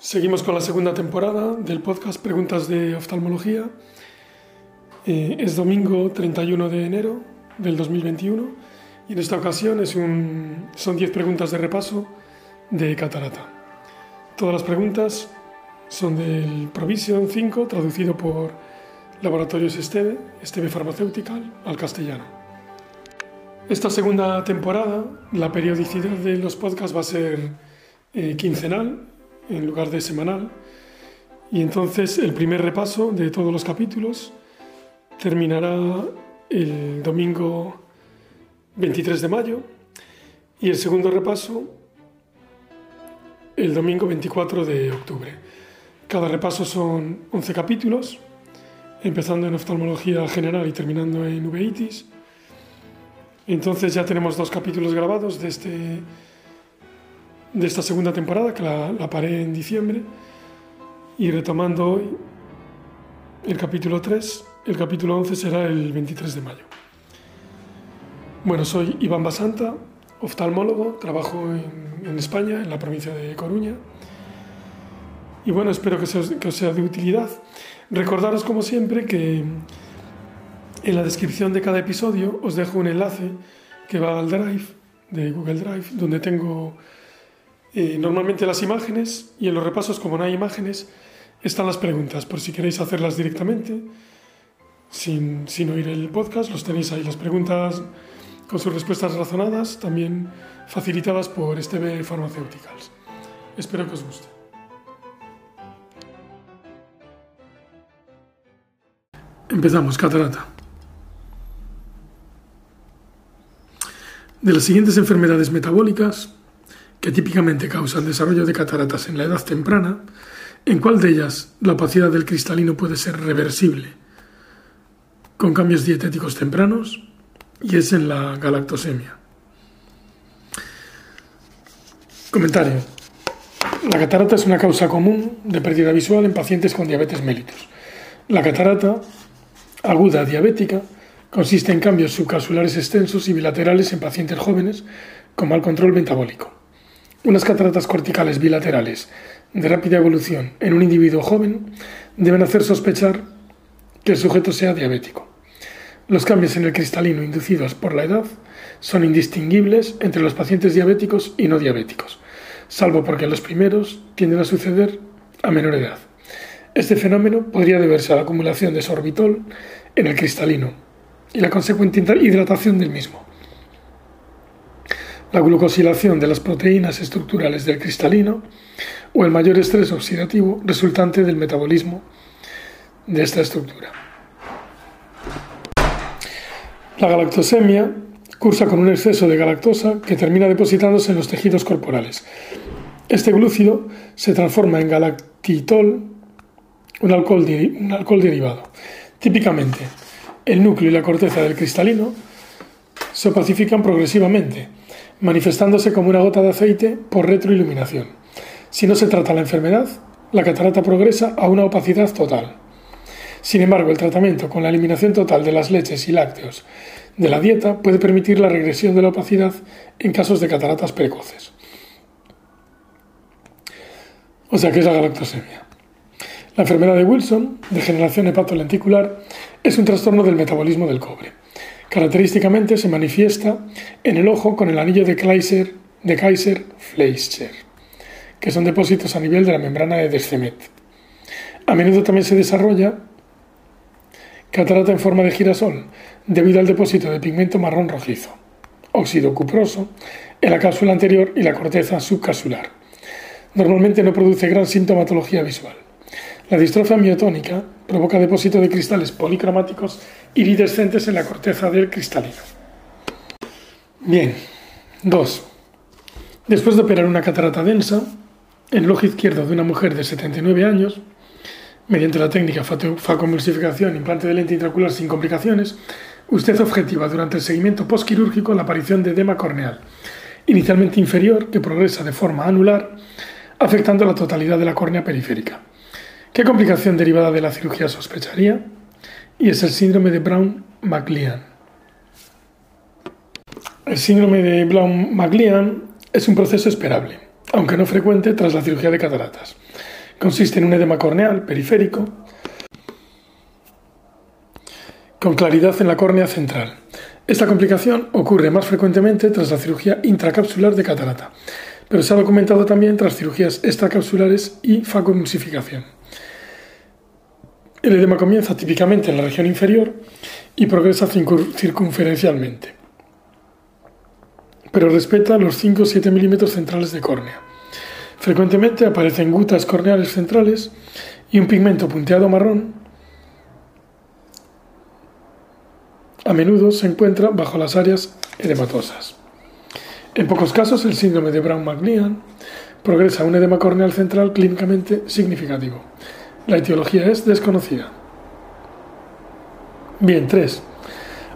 Seguimos con la segunda temporada del podcast Preguntas de Oftalmología. Eh, es domingo 31 de enero del 2021 y en esta ocasión es un, son 10 preguntas de repaso de catarata. Todas las preguntas son del Provision 5, traducido por Laboratorios Esteve, Esteve Farmacéutical, al castellano. Esta segunda temporada, la periodicidad de los podcasts va a ser eh, quincenal en lugar de semanal. Y entonces el primer repaso de todos los capítulos terminará el domingo 23 de mayo y el segundo repaso el domingo 24 de octubre. Cada repaso son 11 capítulos, empezando en oftalmología general y terminando en uveitis. Entonces ya tenemos dos capítulos grabados de este de esta segunda temporada, que la, paré en diciembre, y retomando hoy el capítulo 3, el capítulo 11 será el 23 de mayo. Bueno, soy Iván Basanta, oftalmólogo, trabajo en, España, en la provincia de Coruña, y bueno, espero que, que os sea de utilidad. Recordaros, como siempre, que en la descripción de cada episodio os dejo un enlace que va al Drive, de Google Drive, donde tengo eh, normalmente las imágenes y en los repasos, como no hay imágenes, están las preguntas, por si queréis hacerlas directamente, sin, sin oír el podcast, los tenéis ahí, las preguntas con sus respuestas razonadas, también facilitadas por STB Pharmaceuticals. Espero que os guste. Empezamos, catarata. De las siguientes enfermedades metabólicas, que típicamente causan desarrollo de cataratas en la edad temprana, ¿en cuál de ellas la opacidad del cristalino puede ser reversible con cambios dietéticos tempranos? Y es en la galactosemia. Comentario. La catarata es una causa común de pérdida visual en pacientes con diabetes mellitus. La catarata aguda diabética consiste en cambios subcapsulares extensos y bilaterales en pacientes jóvenes con mal control metabólico. Unas cataratas corticales bilaterales de rápida evolución en un individuo joven deben hacer sospechar que el sujeto sea diabético. Los cambios en el cristalino inducidos por la edad son indistinguibles entre los pacientes diabéticos y no diabéticos, salvo porque los primeros tienden a suceder a menor edad. Este fenómeno podría deberse a la acumulación de sorbitol en el cristalino y la consecuente hidratación del mismo la glucosilación de las proteínas estructurales del cristalino o el mayor estrés oxidativo resultante del metabolismo de esta estructura. La galactosemia cursa con un exceso de galactosa que termina depositándose en los tejidos corporales. Este glúcido se transforma en galactitol, un alcohol, un alcohol derivado. Típicamente, el núcleo y la corteza del cristalino se opacifican progresivamente manifestándose como una gota de aceite por retroiluminación. Si no se trata la enfermedad, la catarata progresa a una opacidad total. Sin embargo, el tratamiento con la eliminación total de las leches y lácteos de la dieta puede permitir la regresión de la opacidad en casos de cataratas precoces. O sea que es la galactosemia. La enfermedad de Wilson, degeneración hepatolenticular, es un trastorno del metabolismo del cobre. Característicamente se manifiesta en el ojo con el anillo de Kaiser, de Kaiser Fleischer, que son depósitos a nivel de la membrana de Descemet. A menudo también se desarrolla catarata en forma de girasol debido al depósito de pigmento marrón rojizo, óxido cuproso, en la cápsula anterior y la corteza subcapsular. Normalmente no produce gran sintomatología visual. La distrofia miotónica provoca depósito de cristales policromáticos iridescentes en la corteza del cristalino. Bien, 2. Después de operar una catarata densa en el ojo izquierdo de una mujer de 79 años, mediante la técnica facomulsificación implante de lente intraocular sin complicaciones, usted objetiva durante el seguimiento postquirúrgico la aparición de edema corneal, inicialmente inferior que progresa de forma anular, afectando la totalidad de la córnea periférica. ¿Qué complicación derivada de la cirugía sospecharía? Y es el síndrome de Brown-McLean. El síndrome de Brown-McLean es un proceso esperable, aunque no frecuente tras la cirugía de cataratas. Consiste en un edema corneal periférico con claridad en la córnea central. Esta complicación ocurre más frecuentemente tras la cirugía intracapsular de catarata, pero se ha documentado también tras cirugías extracapsulares y facoemulsificación. El edema comienza típicamente en la región inferior y progresa circunferencialmente, pero respeta los 5 o 7 milímetros centrales de córnea. Frecuentemente aparecen gutas corneales centrales y un pigmento punteado marrón. A menudo se encuentra bajo las áreas edematosas. En pocos casos, el síndrome de Brown-McLean progresa a un edema corneal central clínicamente significativo. La etiología es desconocida. Bien, 3.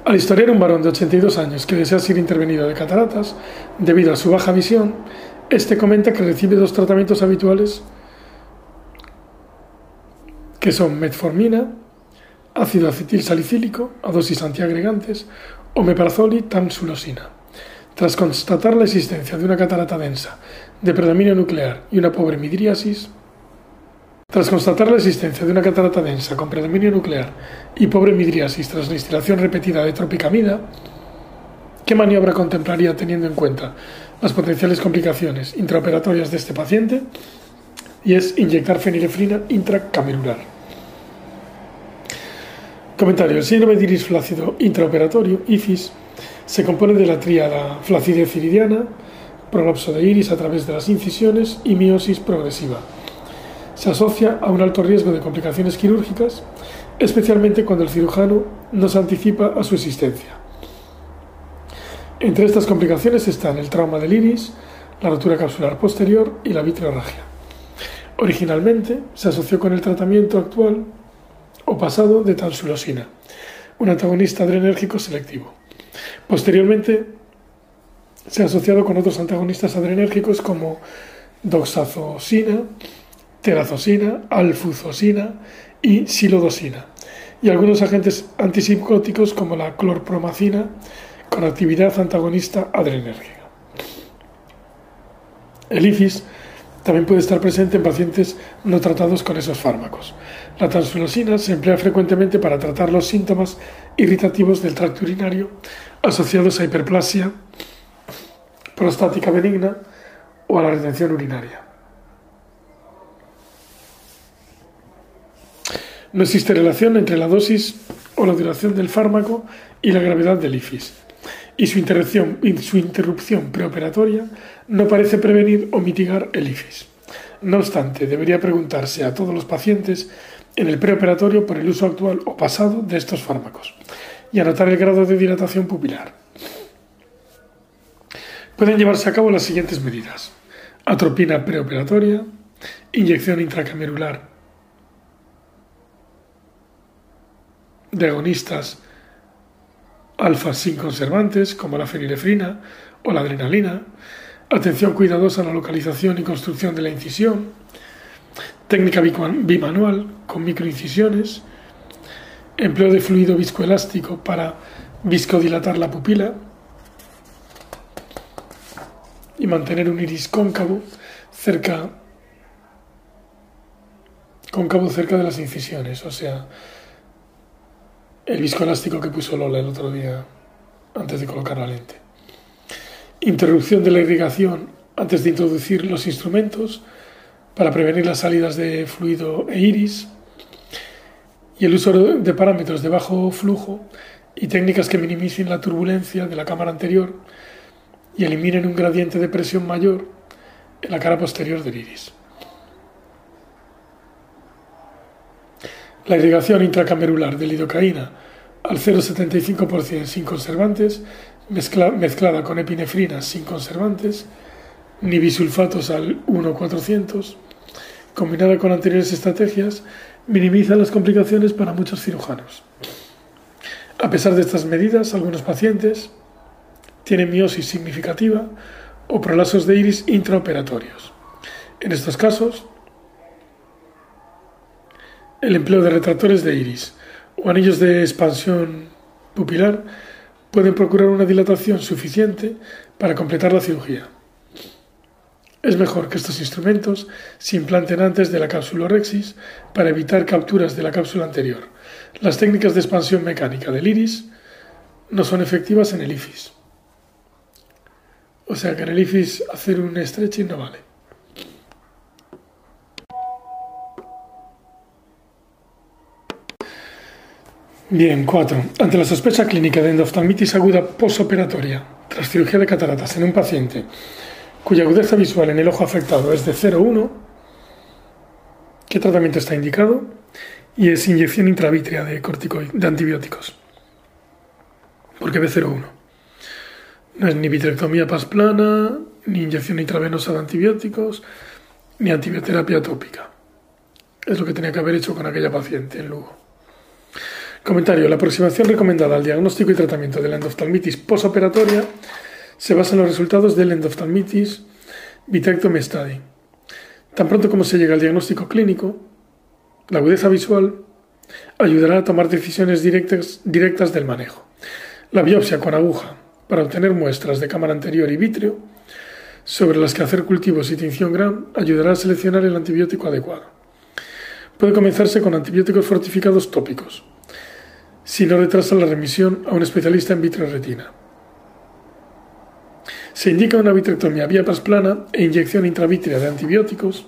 Al historiar un varón de 82 años que desea ser intervenido de cataratas debido a su baja visión, este comenta que recibe dos tratamientos habituales que son metformina, ácido acetil salicílico a dosis antiagregantes o meprazol y tamsulosina. Tras constatar la existencia de una catarata densa, de predominio nuclear y una pobre midriasis, tras constatar la existencia de una catarata densa con predominio nuclear y pobre midriasis tras la instalación repetida de tropicamida, ¿qué maniobra contemplaría teniendo en cuenta las potenciales complicaciones intraoperatorias de este paciente? Y es inyectar fenilefrina intracamerular. Comentario. El síndrome de iris flácido intraoperatorio, IFIS, se compone de la tríada flacidez iridiana, prolapso de iris a través de las incisiones y miosis progresiva se asocia a un alto riesgo de complicaciones quirúrgicas, especialmente cuando el cirujano no se anticipa a su existencia. Entre estas complicaciones están el trauma del iris, la rotura capsular posterior y la vitreorragia. Originalmente se asoció con el tratamiento actual o pasado de tansulosina, un antagonista adrenérgico selectivo. Posteriormente se ha asociado con otros antagonistas adrenérgicos como doxazosina, terazosina, alfuzosina y silodosina, y algunos agentes antipsicóticos como la clorpromacina con actividad antagonista adrenérgica. El IFIS también puede estar presente en pacientes no tratados con esos fármacos. La tansulosina se emplea frecuentemente para tratar los síntomas irritativos del tracto urinario asociados a hiperplasia prostática benigna o a la retención urinaria. No existe relación entre la dosis o la duración del fármaco y la gravedad del IFIS. Y su interrupción, preoperatoria no parece prevenir o mitigar el IFIS. No obstante, debería preguntarse a todos los pacientes en el preoperatorio por el uso actual o pasado de estos fármacos y anotar el grado de dilatación pupilar. Pueden llevarse a cabo las siguientes medidas. Atropina preoperatoria, inyección intracamerular de agonistas alfa sin conservantes como la fenilefrina o la adrenalina, atención cuidadosa a la localización y construcción de la incisión, técnica bimanual con microincisiones, empleo de fluido viscoelástico para viscodilatar la pupila. Y mantener un iris cóncavo cerca cóncavo cerca de las incisiones, o sea, el viscoelástico que puso Lola el otro día antes de colocar la lente. Interrupción de la irrigación antes de introducir los instrumentos para prevenir las salidas de fluido e iris. Y el uso de parámetros de bajo flujo y técnicas que minimicen la turbulencia de la cámara anterior y eliminen un gradiente de presión mayor en la cara posterior del iris. La irrigación intracamerular de lidocaína al 0,75% sin conservantes, mezclada con epinefrina sin conservantes, ni bisulfatos al 1,400, combinada con anteriores estrategias, minimiza las complicaciones para muchos cirujanos. A pesar de estas medidas, algunos pacientes tienen miosis significativa o prolasos de iris intraoperatorios. En estos casos, el empleo de retractores de iris o anillos de expansión pupilar pueden procurar una dilatación suficiente para completar la cirugía. Es mejor que estos instrumentos se implanten antes de la capsulorexis para evitar capturas de la cápsula anterior. Las técnicas de expansión mecánica del iris no son efectivas en el IFIS. O sea que en el IFIS hacer un stretching no vale. Bien, 4. Ante la sospecha clínica de endoftalmitis aguda posoperatoria tras cirugía de cataratas en un paciente cuya agudeza visual en el ojo afectado es de 0,1, ¿qué tratamiento está indicado? Y es inyección intravítrea de, de antibióticos. ¿Por qué B01? No es ni vitrectomía pasplana, ni inyección intravenosa de antibióticos, ni antibioterapia tópica. Es lo que tenía que haber hecho con aquella paciente en Lugo. Comentario. La aproximación recomendada al diagnóstico y tratamiento de la endoftalmitis posoperatoria se basa en los resultados del endoftalmitis vitrectomy study. Tan pronto como se llega al diagnóstico clínico, la agudeza visual ayudará a tomar decisiones directas, del manejo. La biopsia con aguja para obtener muestras de cámara anterior y vítreo sobre las que hacer cultivos y tinción gram ayudará a seleccionar el antibiótico adecuado. Puede comenzarse con antibióticos fortificados tópicos, si no retrasa la remisión a un especialista en vitreoretina. Se indica una vitrectomía vía pasplana e inyección intravítrea de antibióticos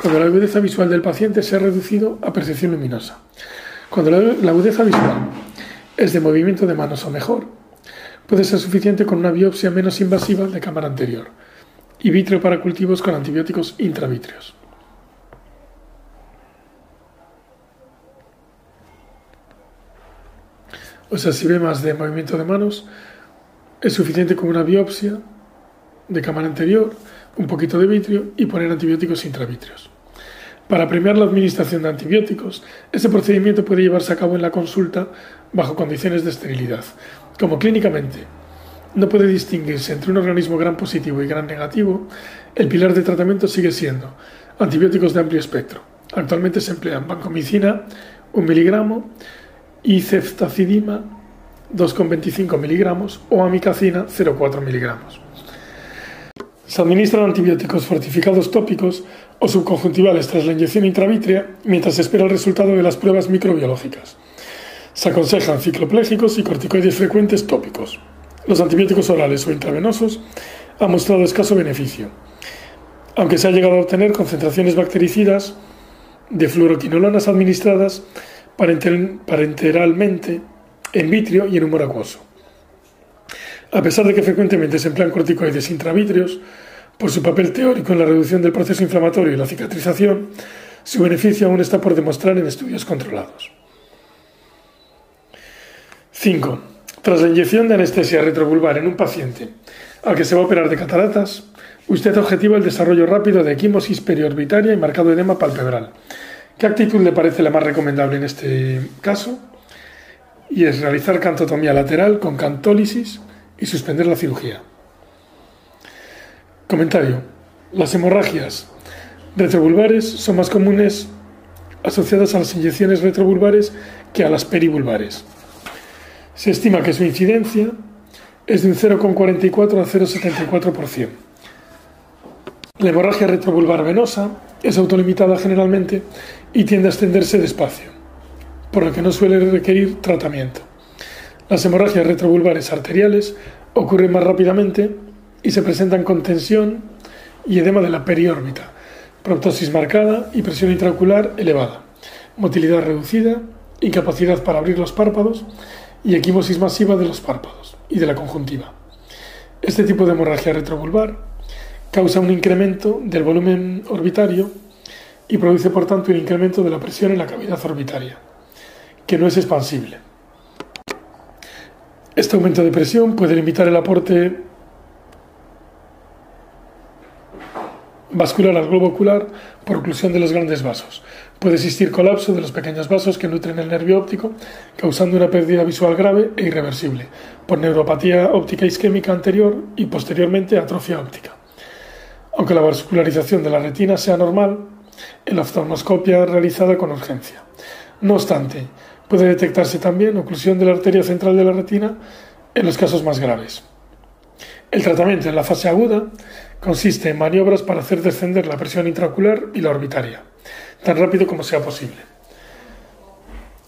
cuando la agudeza visual del paciente se ha reducido a percepción luminosa. Cuando la agudeza visual es de movimiento de manos o mejor, puede ser suficiente con una biopsia menos invasiva de cámara anterior y vitreo para cultivos con antibióticos intravítreos. O sea, si ve más de movimiento de manos, es suficiente con una biopsia de cámara anterior, un poquito de vitrio y poner antibióticos intravítreos. Para premiar la administración de antibióticos, este procedimiento puede llevarse a cabo en la consulta bajo condiciones de esterilidad. Como clínicamente no puede distinguirse entre un organismo gran positivo y gran negativo, el pilar de tratamiento sigue siendo antibióticos de amplio espectro. Actualmente se emplean vancomicina, 1 miligramo, y ceftacidima 2,25 miligramos o amicacina 0,4 miligramos. Se administran antibióticos fortificados tópicos o subconjuntivales tras la inyección intravítrea mientras se espera el resultado de las pruebas microbiológicas. Se aconsejan cicloplégicos y corticoides frecuentes tópicos. Los antibióticos orales o intravenosos han mostrado escaso beneficio, aunque se ha llegado a obtener concentraciones bactericidas de fluoroquinolonas administradas parenteralmente en vitrio y en humor acuoso. A pesar de que frecuentemente se emplean corticoides intravítreos, por su papel teórico en la reducción del proceso inflamatorio y la cicatrización, su beneficio aún está por demostrar en estudios controlados. 5. Tras la inyección de anestesia retrovulvar en un paciente al que se va a operar de cataratas, usted objetiva el desarrollo rápido de equimosis periorbitaria y marcado edema palpebral ¿Qué actitud le parece la más recomendable en este caso? Y es realizar cantotomía lateral con cantólisis y suspender la cirugía. Comentario. Las hemorragias retrovulvares son más comunes asociadas a las inyecciones retrovulvares que a las perivulvares. Se estima que su incidencia es de un 0,44 a 0,74%. La hemorragia retrovulvar venosa es autolimitada generalmente y tiende a extenderse despacio, por lo que no suele requerir tratamiento. Las hemorragias retrovulvares arteriales ocurren más rápidamente y se presentan con tensión y edema de la periórbita, proptosis marcada y presión intraocular elevada, motilidad reducida, incapacidad para abrir los párpados y equimosis masiva de los párpados y de la conjuntiva. Este tipo de hemorragia retrovulvar causa un incremento del volumen orbitario y produce por tanto un incremento de la presión en la cavidad orbitaria, que no es expansible. Este aumento de presión puede limitar el aporte vascular al globo ocular por oclusión de los grandes vasos. Puede existir colapso de los pequeños vasos que nutren el nervio óptico, causando una pérdida visual grave e irreversible por neuropatía óptica isquémica anterior y posteriormente atrofia óptica. Aunque la vascularización de la retina sea normal, en la oftalmoscopia realizada con urgencia. No obstante, puede detectarse también oclusión de la arteria central de la retina en los casos más graves. El tratamiento en la fase aguda Consiste en maniobras para hacer descender la presión intraocular y la orbitaria, tan rápido como sea posible.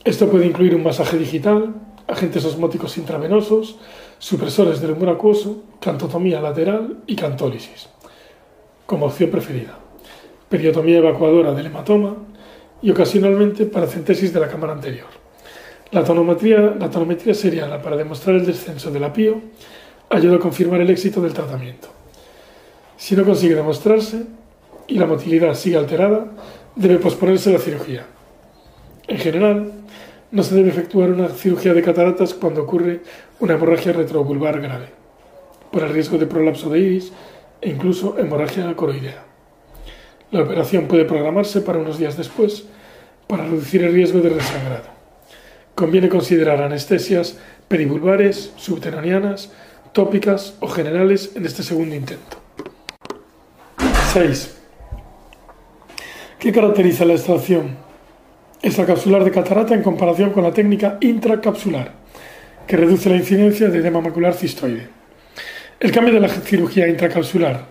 Esto puede incluir un masaje digital, agentes osmóticos intravenosos, supresores del humor acuoso, cantotomía lateral y cantólisis, como opción preferida, periotomía evacuadora del hematoma y ocasionalmente paracentesis de la cámara anterior. La tonometría, la tonometría seriana para demostrar el descenso del apío ayuda a confirmar el éxito del tratamiento. Si no consigue demostrarse y la motilidad sigue alterada, debe posponerse la cirugía. En general, no se debe efectuar una cirugía de cataratas cuando ocurre una hemorragia retrovulvar grave, por el riesgo de prolapso de iris e incluso hemorragia coroidea. La operación puede programarse para unos días después para reducir el riesgo de resangrado. Conviene considerar anestesias perivulvares, subterráneas, tópicas o generales en este segundo intento. 6. ¿Qué caracteriza la extracción extracapsular de catarata en comparación con la técnica intracapsular, que reduce la incidencia de edema macular cistoide. El cambio de la cirugía intracapsular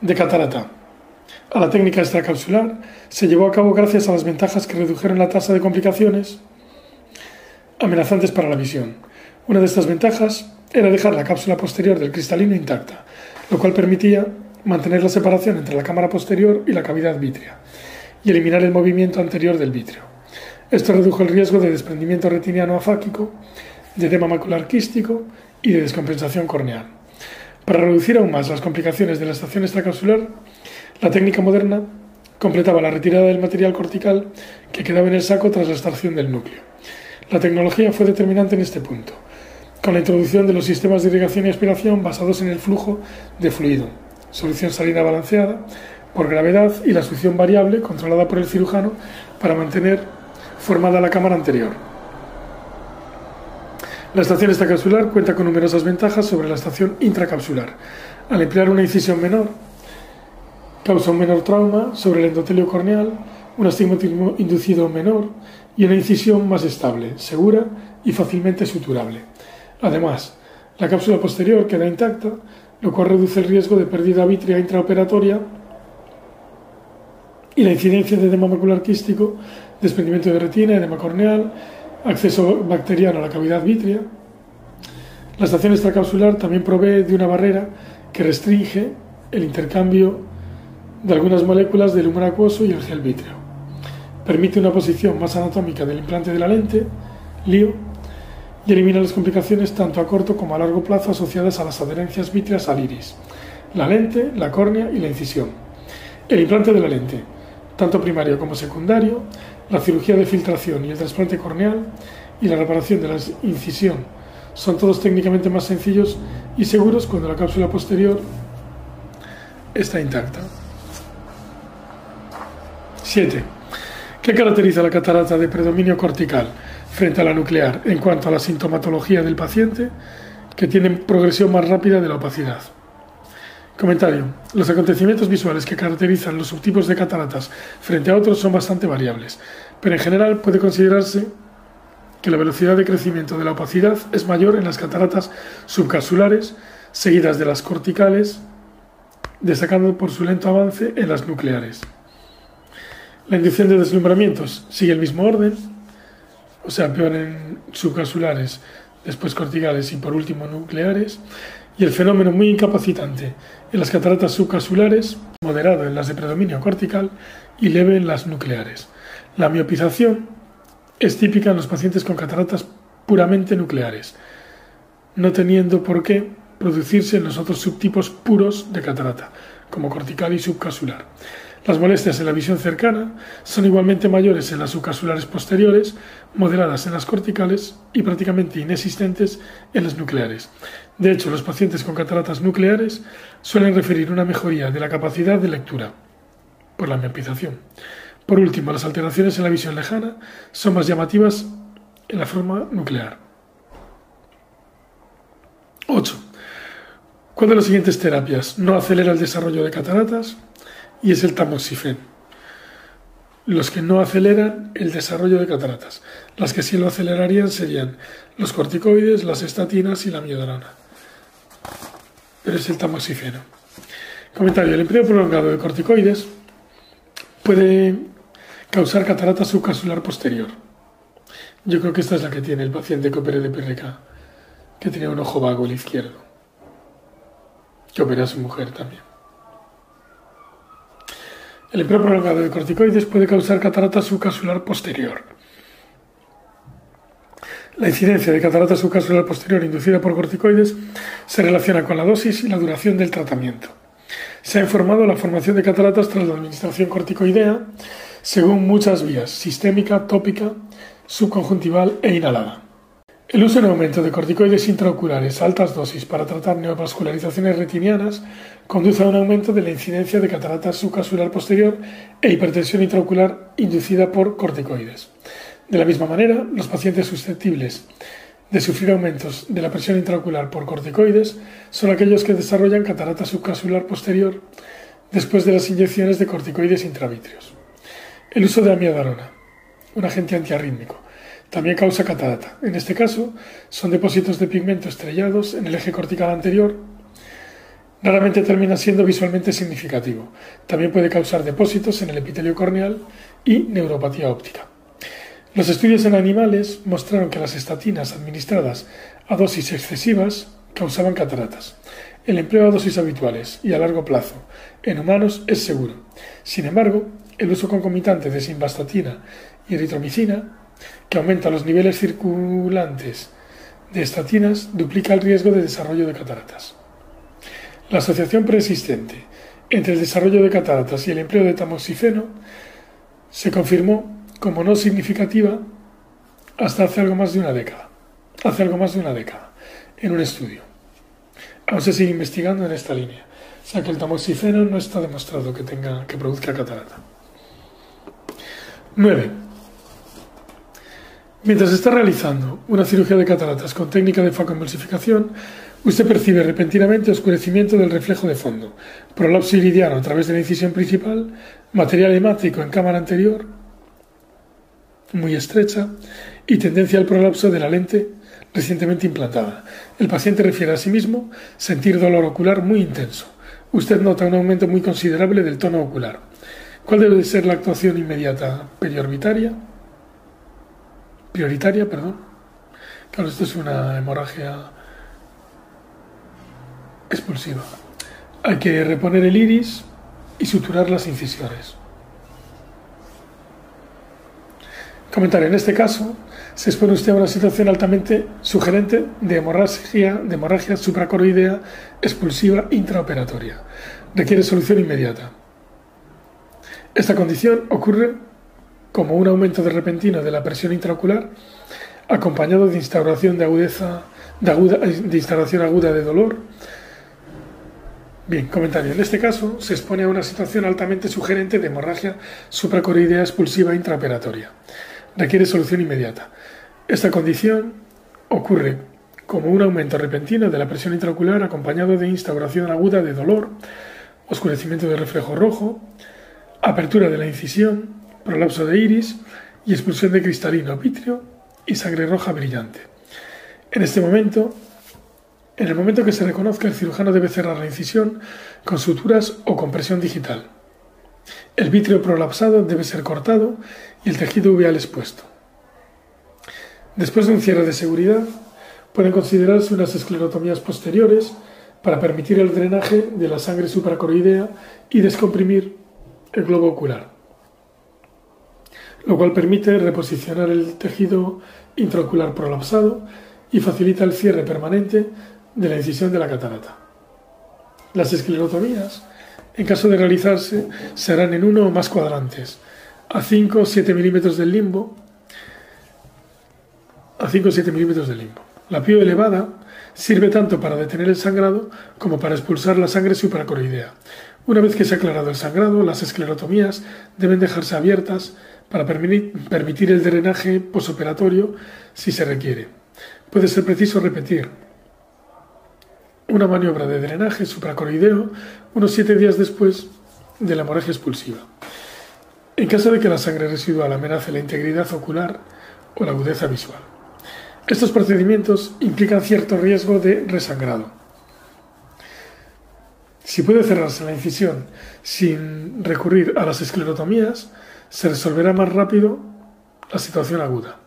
de catarata a la técnica extracapsular se llevó a cabo gracias a las ventajas que redujeron la tasa de complicaciones amenazantes para la visión. Una de estas ventajas era dejar la cápsula posterior del cristalino intacta, lo cual permitía mantener la separación entre la cámara posterior y la cavidad vítrea y eliminar el movimiento anterior del vitrio. Esto redujo el riesgo de desprendimiento retiniano afáquico, de edema macular quístico y de descompensación corneal. Para reducir aún más las complicaciones de la estación extracapsular, la técnica moderna completaba la retirada del material cortical que quedaba en el saco tras la extracción del núcleo. La tecnología fue determinante en este punto, con la introducción de los sistemas de irrigación y aspiración basados en el flujo de fluido, solución salina balanceada, por gravedad y la succión variable controlada por el cirujano para mantener formada la cámara anterior. La estación extracapsular cuenta con numerosas ventajas sobre la estación intracapsular. Al emplear una incisión menor, causa un menor trauma sobre el endotelio corneal, un astigmatismo inducido menor y una incisión más estable, segura y fácilmente suturable. Además, la cápsula posterior queda intacta, lo cual reduce el riesgo de pérdida vítrea intraoperatoria y la incidencia de edema macular quístico, desprendimiento de retina, edema corneal, acceso bacteriano a la cavidad vítrea. La estación extracapsular también provee de una barrera que restringe el intercambio de algunas moléculas del humor acuoso y el gel vítreo. Permite una posición más anatómica del implante de la lente, lío, y elimina las complicaciones tanto a corto como a largo plazo asociadas a las adherencias vítreas al iris, la lente, la córnea y la incisión. El implante de la lente tanto primario como secundario, la cirugía de filtración y el trasplante corneal y la reparación de la incisión son todos técnicamente más sencillos y seguros cuando la cápsula posterior está intacta. 7. ¿Qué caracteriza la catarata de predominio cortical frente a la nuclear en cuanto a la sintomatología del paciente, que tiene progresión más rápida de la opacidad? Comentario. Los acontecimientos visuales que caracterizan los subtipos de cataratas frente a otros son bastante variables, pero en general puede considerarse que la velocidad de crecimiento de la opacidad es mayor en las cataratas subcapsulares, seguidas de las corticales, destacando por su lento avance en las nucleares. La inducción de deslumbramientos sigue el mismo orden, o sea, peor en subcapsulares, después corticales y por último nucleares, y el fenómeno muy incapacitante en las cataratas subcapsulares, moderado en las de predominio cortical y leve en las nucleares. La miopización es típica en los pacientes con cataratas puramente nucleares, no teniendo por qué producirse en los otros subtipos puros de catarata, como cortical y subcapsular. Las molestias en la visión cercana son igualmente mayores en las subcapsulares posteriores, moderadas en las corticales y prácticamente inexistentes en las nucleares. De hecho, los pacientes con cataratas nucleares suelen referir una mejoría de la capacidad de lectura por la miopización. Por último, las alteraciones en la visión lejana son más llamativas en la forma nuclear. 8. ¿Cuál de las siguientes terapias no acelera el desarrollo de cataratas? Y es el tamoxifeno. Los que no aceleran el desarrollo de cataratas. Las que sí lo acelerarían serían los corticoides, las estatinas y la miodrona. Pero es el tamoxifeno. Comentario. El empleo prolongado de corticoides puede causar catarata subcapsular posterior. Yo creo que esta es la que tiene el paciente que opere de PRK, que tenía un ojo vago el izquierdo, que opera a su mujer también. El empleo prolongado de corticoides puede causar catarata subcapsular posterior. La incidencia de catarata subcapsular posterior inducida por corticoides se relaciona con la dosis y la duración del tratamiento. Se ha informado la formación de cataratas tras la administración corticoidea según muchas vías, sistémica, tópica, subconjuntival e inhalada. El uso en aumento de corticoides intraoculares a altas dosis para tratar neovascularizaciones retinianas conduce a un aumento de la incidencia de cataratas subcapsular posterior e hipertensión intraocular inducida por corticoides. De la misma manera, los pacientes susceptibles de sufrir aumentos de la presión intraocular por corticoides son aquellos que desarrollan catarata subcapsular posterior después de las inyecciones de corticoides intravítreos. El uso de amiadarona, un agente antiarrítmico, también causa catarata. En este caso, son depósitos de pigmento estrellados en el eje cortical anterior. Raramente termina siendo visualmente significativo. También puede causar depósitos en el epitelio corneal y neuropatía óptica. Los estudios en animales mostraron que las estatinas administradas a dosis excesivas causaban cataratas. El empleo a dosis habituales y a largo plazo en humanos es seguro. Sin embargo, el uso concomitante de simvastatina y eritromicina, que aumenta los niveles circulantes de estatinas, duplica el riesgo de desarrollo de cataratas. La asociación preexistente entre el desarrollo de cataratas y el empleo de tamoxifeno se confirmó como no significativa hasta hace algo más de una década. Hace algo más de una década, en un estudio. Aún se sigue investigando en esta línea. O sea que el tamoxifeno no está demostrado que, tenga, que produzca catarata. 9. Mientras está realizando una cirugía de cataratas con técnica de focoemulsificación, usted percibe repentinamente oscurecimiento del reflejo de fondo, prolapso iridiano a través de la incisión principal, material hemático en cámara anterior, muy estrecha y tendencia al prolapso de la lente recientemente implantada. El paciente refiere a sí mismo sentir dolor ocular muy intenso. Usted nota un aumento muy considerable del tono ocular. ¿Cuál debe ser la actuación inmediata periorbitaria? Prioritaria, perdón. Claro, esto es una hemorragia expulsiva. Hay que reponer el iris y suturar las incisiones. Comentario. En este caso, se expone usted a una situación altamente sugerente de hemorragia, de hemorragia supracoroidea expulsiva intraoperatoria. Requiere solución inmediata. Esta condición ocurre como un aumento de repentino de la presión intraocular acompañado de instauración de agudeza de, aguda, de instauración aguda de dolor. Bien, comentario. En este caso se expone a una situación altamente sugerente de hemorragia supracoroidea expulsiva intraoperatoria requiere solución inmediata. Esta condición ocurre como un aumento repentino de la presión intraocular acompañado de instauración aguda de dolor, oscurecimiento del reflejo rojo, apertura de la incisión, prolapso de iris y expulsión de cristalino vítreo y sangre roja brillante. En este momento, en el momento que se reconozca, el cirujano debe cerrar la incisión con suturas o compresión digital. El vítreo prolapsado debe ser cortado y el tejido uveal expuesto. Después de un cierre de seguridad, pueden considerarse unas esclerotomías posteriores para permitir el drenaje de la sangre supracoroidea y descomprimir el globo ocular, lo cual permite reposicionar el tejido intraocular prolapsado y facilita el cierre permanente de la incisión de la catarata. Las esclerotomías, en caso de realizarse, se en uno o más cuadrantes, a 5 o 7 milímetros del limbo, a 5 o 7 milímetros del limbo. La pio elevada sirve tanto para detener el sangrado como para expulsar la sangre supracoroidea. Una vez que se ha aclarado el sangrado, las esclerotomías deben dejarse abiertas para permitir el drenaje posoperatorio si se requiere. Puede ser preciso repetir una maniobra de drenaje supracoroideo unos 7 días después de la hemorragia expulsiva. En caso de que la sangre residual amenace la integridad ocular o la agudeza visual. Estos procedimientos implican cierto riesgo de resangrado. Si puede cerrarse la incisión sin recurrir a las esclerotomías, se resolverá más rápido la situación aguda.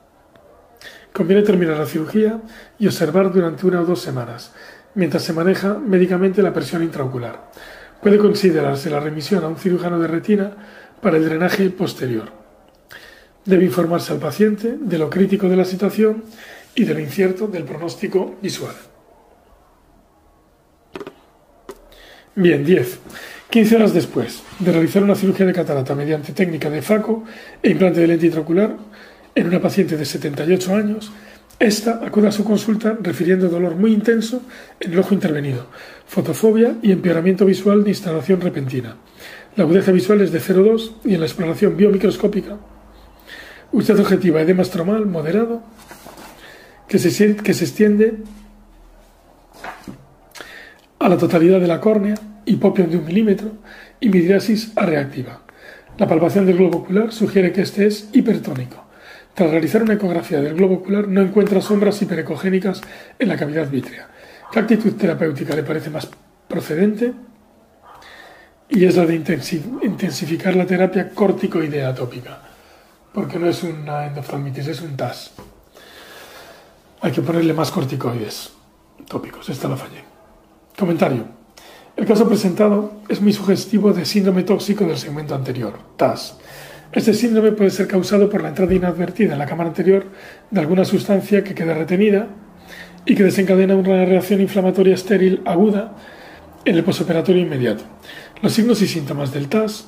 Conviene terminar la cirugía y observar durante una o dos semanas, mientras se maneja médicamente la presión intraocular. Puede considerarse la remisión a un cirujano de retina para el drenaje posterior. Debe informarse al paciente de lo crítico de la situación y de lo incierto del pronóstico visual. Bien, 10. 15 horas después de realizar una cirugía de catarata mediante técnica de FACO e implante de lente intraocular en una paciente de 78 años, esta acude a su consulta refiriendo dolor muy intenso en el ojo intervenido, fotofobia y empeoramiento visual de instalación repentina. La agudeza visual es de 0,2 y en la exploración biomicroscópica, usted objetiva edema estromal moderado que se, que se extiende a la totalidad de la córnea, hipopión de un milímetro y midriasis reactiva. La palpación del globo ocular sugiere que este es hipertónico. Tras realizar una ecografía del globo ocular no encuentra sombras hiperecogénicas en la cavidad vítrea. ¿Qué actitud terapéutica le parece más procedente? Y es la de intensificar la terapia corticoidea tópica, porque no es una endoftalmitis, es un TAS. Hay que ponerle más corticoides tópicos, esta la fallé. Comentario. El caso presentado es muy sugestivo de síndrome tóxico del segmento anterior, TAS. Este síndrome puede ser causado por la entrada inadvertida en la cámara anterior de alguna sustancia que queda retenida y que desencadena una reacción inflamatoria estéril aguda en el posoperatorio inmediato. Los signos y síntomas del TAS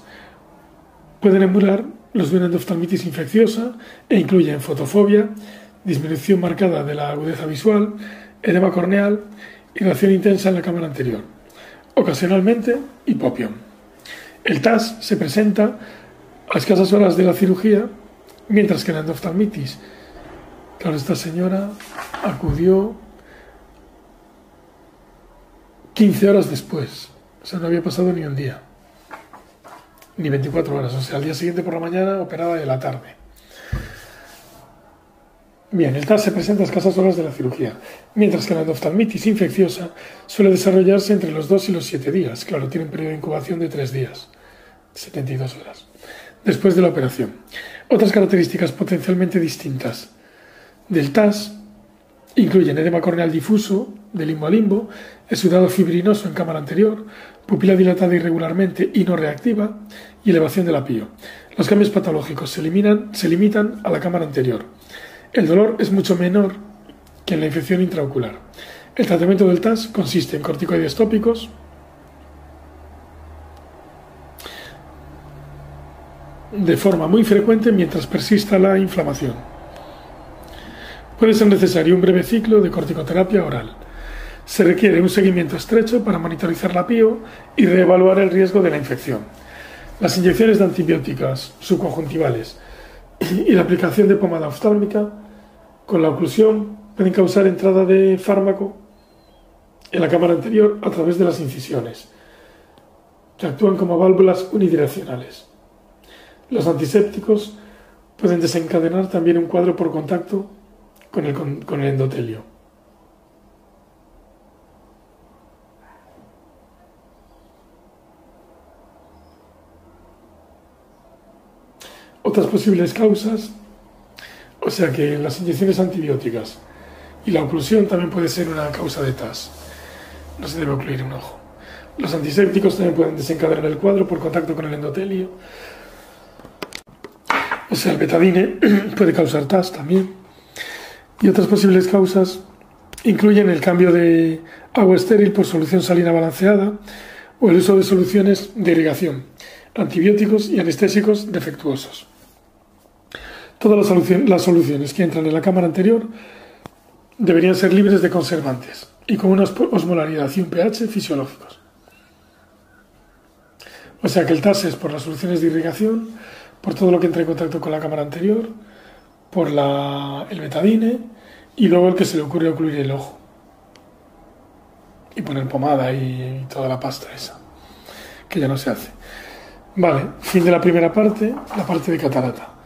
pueden emular los de una endoftalmitis infecciosa e incluyen fotofobia, disminución marcada de la agudeza visual, edema corneal, irritación intensa en la cámara anterior. Ocasionalmente, hipopión. El TAS se presenta a escasas horas de la cirugía, mientras que la endoftalmitis, claro, esta señora acudió 15 horas después, o sea, no había pasado ni un día, ni 24 horas, o sea, al día siguiente por la mañana operada de la tarde. Bien, el TAS se presenta a escasas horas de la cirugía, mientras que la endoftalmitis infecciosa suele desarrollarse entre los 2 y los 7 días. Claro, tiene un periodo de incubación de 3 días, 72 horas, después de la operación. Otras características potencialmente distintas del TAS incluyen edema corneal difuso, de limbo a limbo, exudado fibrinoso en cámara anterior, pupila dilatada irregularmente y no reactiva, y elevación del apío. Los cambios patológicos se limitan a la cámara anterior. El dolor es mucho menor que en la infección intraocular. El tratamiento del TAS consiste en corticoides tópicos, de forma muy frecuente mientras persista la inflamación. Puede ser necesario un breve ciclo de corticoterapia oral. Se requiere un seguimiento estrecho para monitorizar la PIO y reevaluar el riesgo de la infección. Las inyecciones de antibióticas subconjuntivales y la aplicación de pomada oftálmica con la oclusión pueden causar entrada de fármaco en la cámara anterior a través de las incisiones, que actúan como válvulas unidireccionales. Los antisépticos pueden desencadenar también un cuadro por contacto con el, con el endotelio. Otras posibles causas, o sea que las inyecciones antibióticas y la oclusión también puede ser una causa de TAS. No se debe ocluir un ojo. Los antisépticos también pueden desencadenar el cuadro por contacto con el endotelio. O sea, el betadine puede causar TAS también. Y otras posibles causas incluyen el cambio de agua estéril por solución salina balanceada o el uso de soluciones de irrigación, antibióticos y anestésicos defectuosos. Todas las, soluciones que entran en la cámara anterior deberían ser libres de conservantes y con una osmolaridad y un pH fisiológicos. O sea que el TAS es por las soluciones de irrigación, por todo lo que entra en contacto con la cámara anterior, por el betadine y luego el que se le ocurre ocluir el ojo y poner pomada y toda la pasta esa, que ya no se hace. Vale, fin de la primera parte, la parte de catarata.